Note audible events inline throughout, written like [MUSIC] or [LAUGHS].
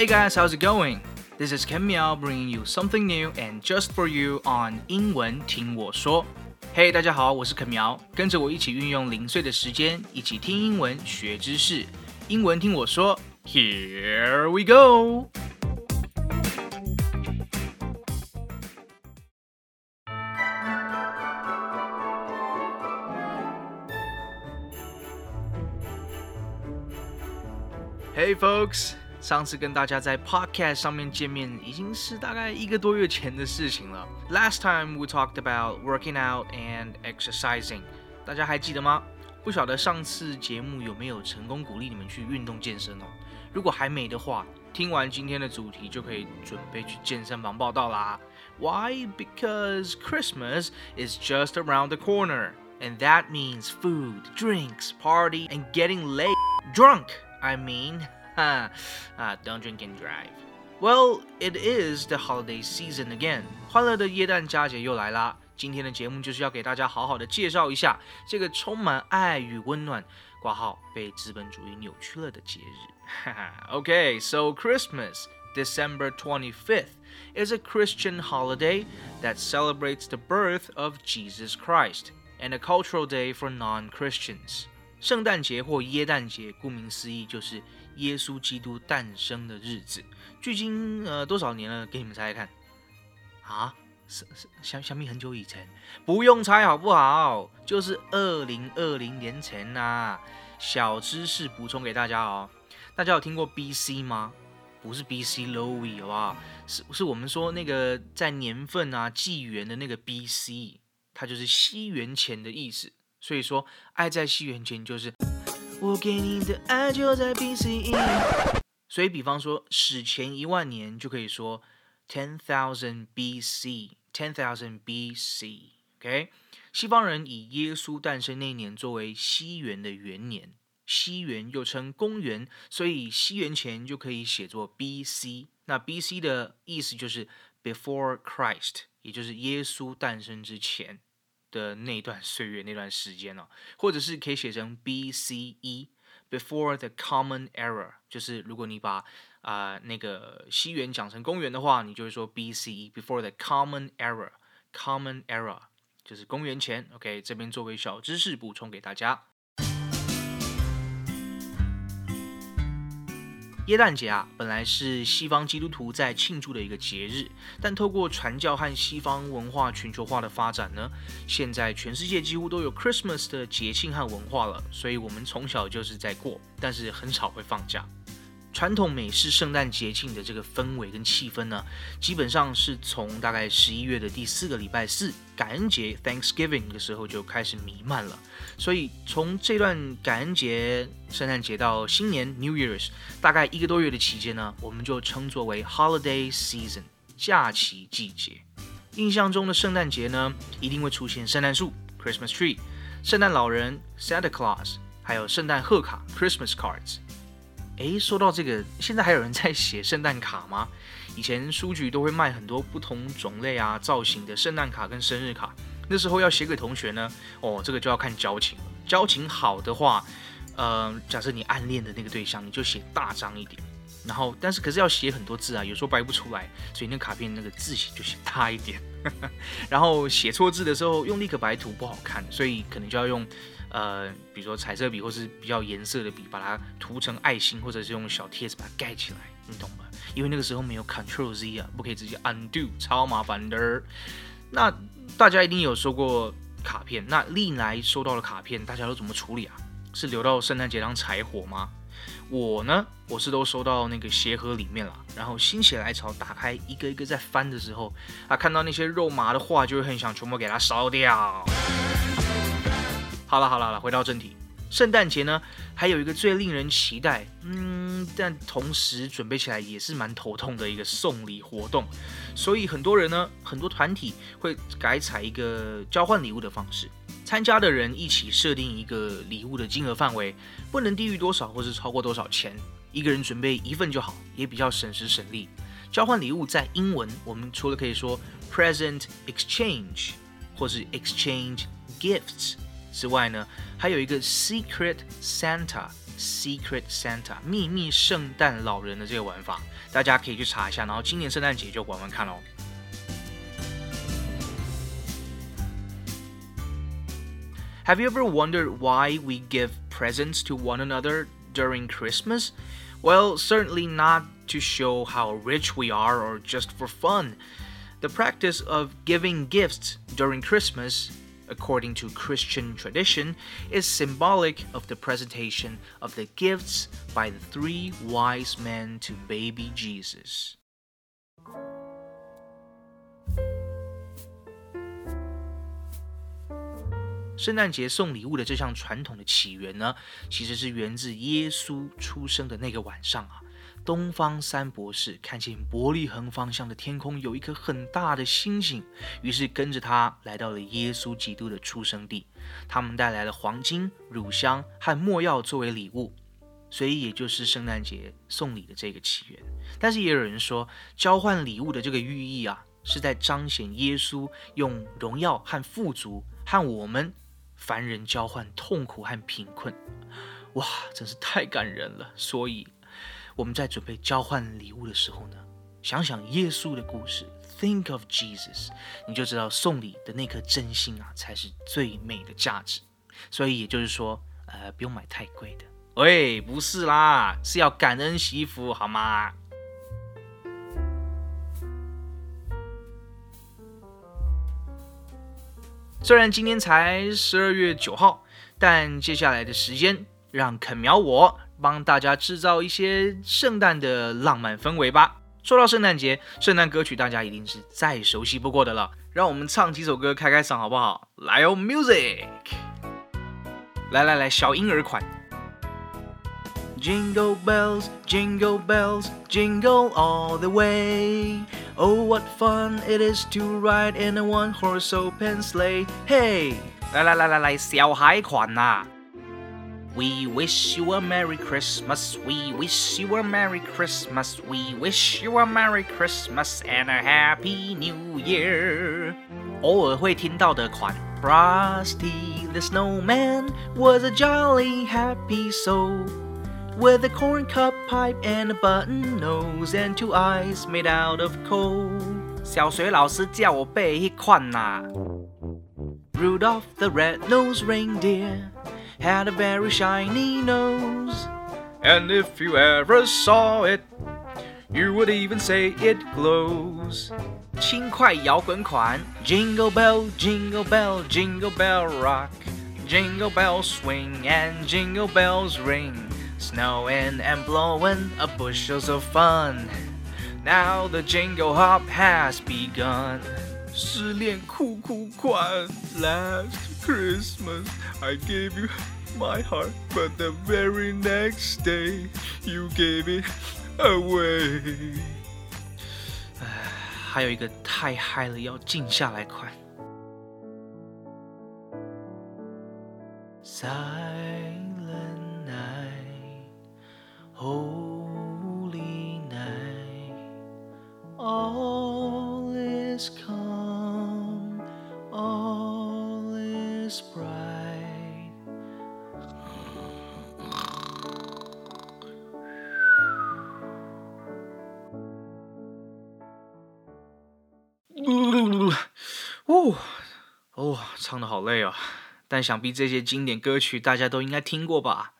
Hey guys, how's it going? This is Ken Miao bringing you something new and just for you on 英文听我说。Hey，大家好，我是肯苗，跟着我一起运用零碎的时间，一起听英文学知识。英文听我说，Here we go。Hey folks， 上次跟大家在 Podcast 上面见面，已经是大概一个多月前的事情了。Last time we talked about working out and exercising，大家还记得吗？不晓得上次节目有没有成功鼓励你们去运动健身哦？如果还没的话，听完今天的主题就可以准备去健身房报道啦。Why? Because Christmas is just around the corner, and that means food, drinks, party, and getting late, drunk. I mean, uh, [LAUGHS] don't drink and drive. Well, it is the holiday season again. 欢乐的耶诞佳节又来啦！今天的节目就是要给大家好好的介绍一下这个充满爱与温暖、挂号被资本主义扭曲了的节日。okay, [LAUGHS] so Christmas, December 25th, is a Christian holiday that celebrates the birth of Jesus Christ and a cultural day for non-Christians. 圣诞节或耶诞节，顾名思义就是耶稣基督诞生的日子。距今呃多少年了？给你们猜猜看。啊，是是，相相比很久以前，不用猜好不好？就是二零二零年前呐。小知识补充给大家哦。大家有听过 B.C. 吗？不是 B.C. Louis 好不好？是是我们说那个在年份啊纪元的那个 B.C. 它就是西元前的意思。所以说，爱在西元前就是我给你的爱就在 BCE 所以比方说史前一万年就可以说 ten thousand B.C.，ten thousand B.C.，OK？西方人以耶稣诞生那年作为西元的元年，西元又称公元，所以西元前就可以写作 B.C.，那 B.C. 的意思就是 before Christ，也就是耶稣诞生之前。的那段岁月那段时间哦，或者是可以写成 B C E，before the Common Era，就是如果你把啊那个西元讲成公元的话，你就会说 B C E，before the Common Era，Common Era 就是公元前。OK，这边作为小知识补充给大家。耶诞节啊，本来是西方基督徒在庆祝的一个节日，但透过传教和西方文化全球化的发展呢，现在全世界几乎都有 Christmas 的节庆和文化了，所以我们从小就是在过，但是很少会放假。传统美式圣诞节庆的这个氛围跟气氛呢，基本上是从大概十一月的第四个礼拜四，感恩节 Thanksgiving 的时候就开始弥漫了。所以从这段感恩节、圣诞节到新年 New Year's，大概一个多月的期间呢，我们就称作为 Holiday Season 假期季节。印象中的圣诞节呢，一定会出现圣诞树 Christmas Tree、圣诞老人 Santa Claus，还有圣诞贺卡 Christmas Cards。诶，说到这个，现在还有人在写圣诞卡吗？以前书局都会卖很多不同种类啊、造型的圣诞卡跟生日卡。那时候要写给同学呢，哦，这个就要看交情了。交情好的话，呃，假设你暗恋的那个对象，你就写大张一点。然后，但是可是要写很多字啊，有时候掰不出来，所以那卡片那个字写就写大一点。[LAUGHS] 然后写错字的时候，用立可白涂不好看，所以可能就要用。呃，比如说彩色笔或是比较颜色的笔，把它涂成爱心，或者是用小贴纸把它盖起来，你懂吗？因为那个时候没有 Control Z 啊，不可以直接 Undo，超麻烦的。那大家一定有收过卡片，那历来收到的卡片，大家都怎么处理啊？是留到圣诞节当柴火吗？我呢，我是都收到那个鞋盒里面了，然后心血来潮打开一个一个在翻的时候，啊，看到那些肉麻的话，就会很想全部给它烧掉。好了好了好了，回到正题，圣诞节呢，还有一个最令人期待，嗯，但同时准备起来也是蛮头痛的一个送礼活动，所以很多人呢，很多团体会改采一个交换礼物的方式，参加的人一起设定一个礼物的金额范围，不能低于多少或是超过多少钱，一个人准备一份就好，也比较省时省力。交换礼物在英文，我们除了可以说 present exchange 或是 exchange gifts。之外呢，还有一个 Secret Santa，Secret Santa 秘密圣诞老人的这个玩法，大家可以去查一下，然后今年圣诞节就玩玩看哦。Have you ever wondered why we give presents to one another during Christmas? Well, certainly not to show how rich we are or just for fun. The practice of giving gifts during Christmas, according to Christian tradition, is symbolic of the presentation of the gifts by the three wise men to baby Jesus. 东方三博士看见伯利恒方向的天空有一颗很大的星星，于是跟着他来到了耶稣基督的出生地。他们带来了黄金、乳香和没药作为礼物，所以也就是圣诞节送礼的这个起源。但是也有人说，交换礼物的这个寓意啊，是在彰显耶稣用荣耀和富足和我们。凡人交换痛苦和贫困，哇，真是太感人了。所以我们在准备交换礼物的时候呢，想想耶稣的故事，Think of Jesus，你就知道送礼的那颗真心啊，才是最美的价值。所以也就是说，呃，不用买太贵的。喂，不是啦，是要感恩惜福，好吗？虽然今天才十二月九号，但接下来的时间，让肯苗我帮大家制造一些圣诞的浪漫氛围吧。说到圣诞节，圣诞歌曲大家一定是再熟悉不过的了，让我们唱几首歌开开嗓好不好？来哦，music！来来来，小婴儿款。Jingle bells, jingle bells, jingle all the way. Oh, what fun it is to ride in a one horse open sleigh. Hey! 来来来来来，小孩款呐 ！We wish you a Merry Christmas. We wish you a Merry Christmas. We wish you a Merry Christmas and a Happy New Year. 偶尔会听到的款。Frosty the snowman was a jolly happy soul with a corncob pipe and a button nose and two eyes made out of coal. 小学老师叫我背一款呐。Rudolph the red-nosed reindeer had a very shiny nose, and if you ever saw it, you would even say it glows. 轻快摇滚款，Jingle bell, jingle bell, jingle bell rock, jingle bells swing and jingle bells ring. Snowing and blowing a bushels of fun. Now the jingle hop has begun. 失恋哭哭款 Last Christmas I gave you my heart, but the very next day you gave it away. [SIGHS] 还有一个太嗨了，要静下来款。holy night, all 累啊！但想必这些经典歌曲大家都应该听过吧？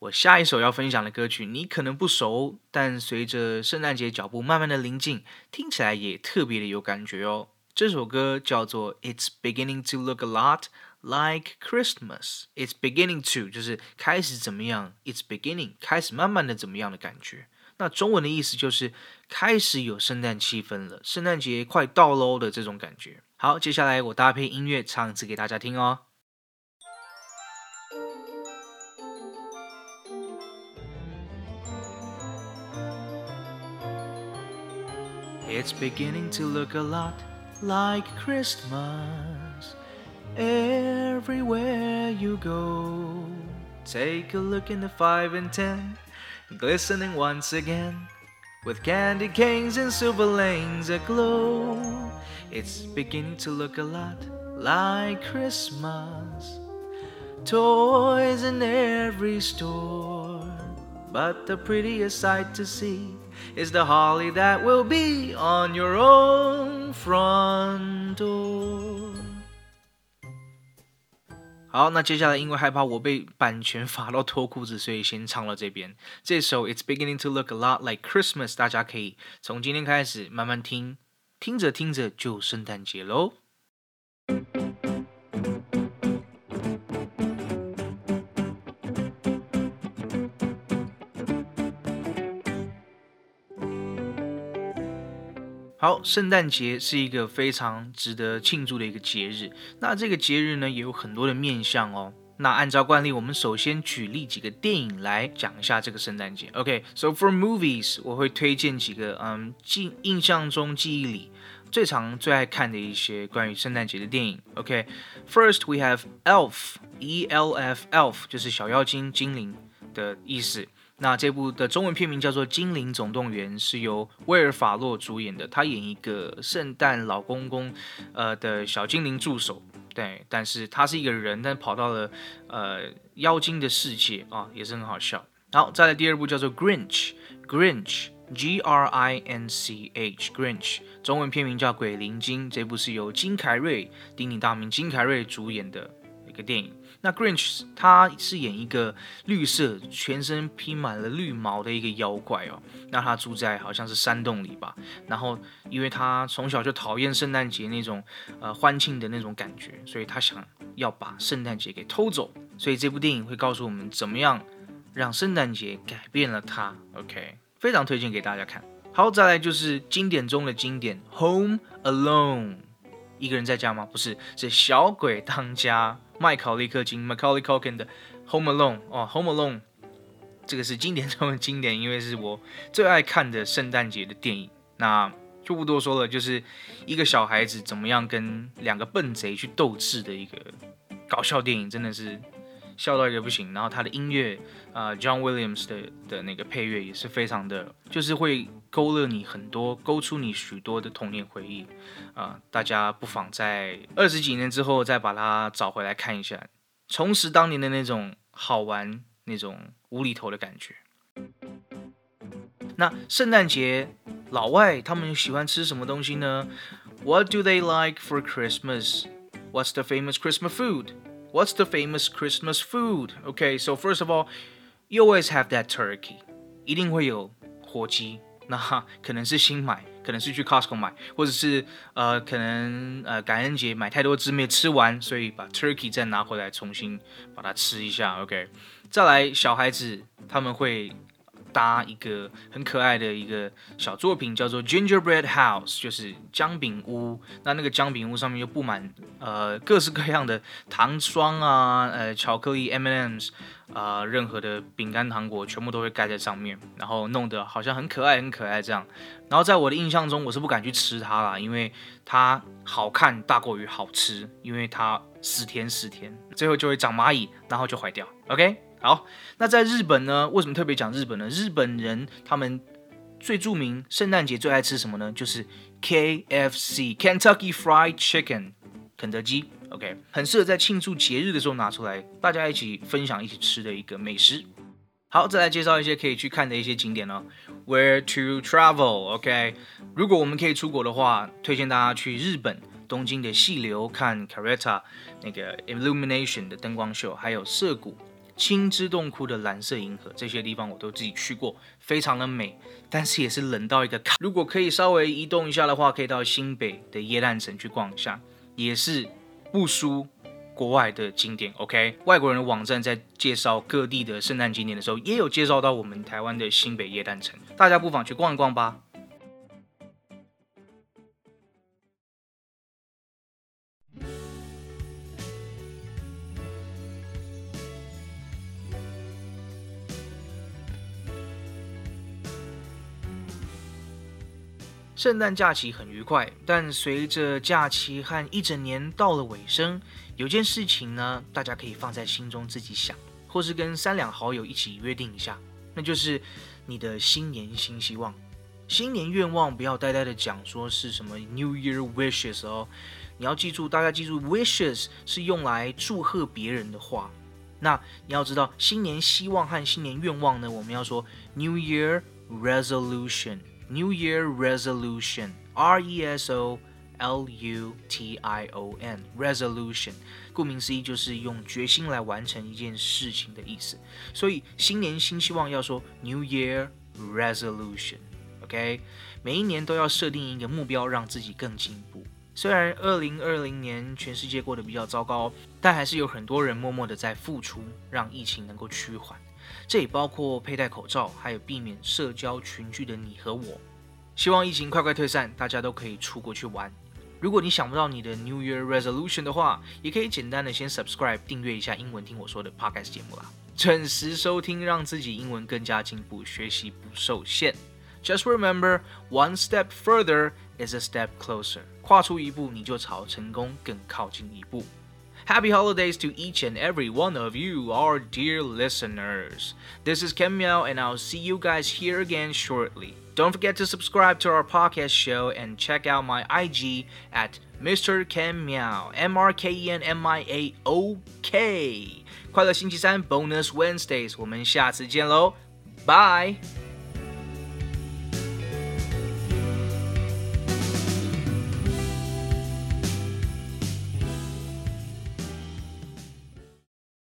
我下一首要分享的歌曲，你可能不熟，但随着圣诞节脚步慢慢的临近，听起来也特别的有感觉哦。这首歌叫做《It's Beginning to Look a Lot Like Christmas》，It's beginning to 就是开始怎么样，It's beginning 开始慢慢的怎么样的感觉。那中文的意思就是开始有圣诞气氛了，圣诞节快到喽的这种感觉。好，接下来我搭配音乐唱一次给大家听哦。It's beginning to look a lot like Christmas everywhere you go. Take a look in the 5 and 10, glistening once again, with candy canes and silver lanes aglow. It's beginning to look a lot like Christmas. toys in every store. But the prettiest sight to see is the holly that will be on your own front door. 好，那接下来因为害怕我被版权罚到脱裤子，所以先唱到这边。这首 It's beginning to look a lot like Christmas，大家可以从今天开始慢慢听， 听着听着就圣诞节喽。好，圣诞节是一个非常值得庆祝的一个节日。那这个节日呢，也有很多的面向哦。那按照惯例，我们首先举例几个电影来讲一下这个圣诞节。OK，so for movies，我会推荐几个嗯记印象中记忆里最常最爱看的一些关于圣诞节的电影。OK，first we have Elf，E L F，Elf 就是小妖精、精灵的意思。那这部的中文片名叫做《精灵总动员》，是由威尔·法洛主演的。他演一个圣诞老公公，呃的小精灵助手，对，但是他是一个人，但跑到了呃妖精的世界啊，也是很好笑。好，再来第二部叫做《Grinch》，Grinch，G R I N C H，Grinch，中文片名叫《鬼灵精》。这部是由金凯瑞，鼎鼎大名金凯瑞主演的一个电影。那 Grinch 他是演一个绿色、全身披满了绿毛的一个妖怪哦。那他住在好像是山洞里吧。然后因为他从小就讨厌圣诞节那种呃欢庆的那种感觉，所以他想要把圣诞节给偷走。所以这部电影会告诉我们怎么样让圣诞节改变了他。OK，非常推荐给大家看。好，再来就是经典中的经典，《Home Alone》。一个人在家吗？不是，是小鬼当家。麦考利克金 （Macaulay Culkin） 的《Home Alone》哦，《Home Alone》这个是经典中的经典，因为是我最爱看的圣诞节的电影。那就不多说了，就是一个小孩子怎么样跟两个笨贼去斗智的一个搞笑电影，真的是。笑到一个不行，然后他的音乐，呃，John Williams 的的那个配乐也是非常的，就是会勾勒你很多，勾出你许多的童年回忆，啊，大家不妨在二十几年之后再把它找回来看一下，重拾当年的那种好玩、那种无厘头的感觉。那圣诞节老外他们喜欢吃什么东西呢？What do they like for Christmas? What's the famous Christmas food? What's the famous Christmas food? Okay, so first of all, you always have that turkey. 一定会有火鸡，那可能是新买，可能是去 Costco 买，或者是呃，可能呃感恩节买太多只没吃完，所以把 turkey 再拿回来重新把它吃一下。OK，再来小孩子他们会。搭一个很可爱的一个小作品，叫做 Gingerbread House，就是姜饼屋。那那个姜饼屋上面又布满呃各式各样的糖霜啊，呃巧克力 M&M's 啊，任何的饼干糖果全部都会盖在上面，然后弄得好像很可爱很可爱这样。然后在我的印象中，我是不敢去吃它啦，因为它好看大过于好吃，因为它死甜死甜，最后就会长蚂蚁，然后就坏掉。OK。好，那在日本呢？为什么特别讲日本呢？日本人他们最著名圣诞节最爱吃什么呢？就是 K F C（Kentucky Fried Chicken），肯德基。OK，很适合在庆祝节日的时候拿出来，大家一起分享、一起吃的一个美食。好，再来介绍一些可以去看的一些景点呢。Where to travel？OK，如果我们可以出国的话，推荐大家去日本东京的细流看 c a r e t a 那个 Illumination 的灯光秀，还有涩谷。青之洞窟的蓝色银河，这些地方我都自己去过，非常的美，但是也是冷到一个卡。如果可以稍微移动一下的话，可以到新北的耶诞城去逛一下，也是不输国外的景点。OK，外国人的网站在介绍各地的圣诞景点的时候，也有介绍到我们台湾的新北耶诞城，大家不妨去逛一逛吧。圣诞假期很愉快，但随着假期和一整年到了尾声，有件事情呢，大家可以放在心中自己想，或是跟三两好友一起约定一下，那就是你的新年新希望。新年愿望不要呆呆的讲说是什么 New Year wishes 哦，你要记住，大家记住，wishes 是用来祝贺别人的话，那你要知道，新年希望和新年愿望呢，我们要说 New Year Resolution New Year Resolution，R E S O L U T I O N，Resolution，顾名思义就是用决心来完成一件事情的意思。所以新年新希望要说 New Year Resolution，OK，每一年都要设定一个目标，让自己更进步。虽然二零二零年全世界过得比较糟糕，但还是有很多人默默的在付出，让疫情能够趋缓。这也包括佩戴口罩，还有避免社交群聚的你和我。希望疫情快快退散，大家都可以出国去玩。如果你想不到你的 New Year Resolution 的话，也可以简单的先 subscribe 订阅一下英文听我说的 podcast 节目啦，准时收听，让自己英文更加进步，学习不受限。Just remember, one step further is a step closer. 跨出一步，你就朝成功更靠近一步。Happy holidays to each and every one of you, our dear listeners. This is Ken Miao, and I'll see you guys here again shortly. Don't forget to subscribe to our podcast show and check out my IG at Mr. Ken Miao, M R K E N M I A O K. 快乐星期三 Bonus Wednesdays，我们下次见喽，拜。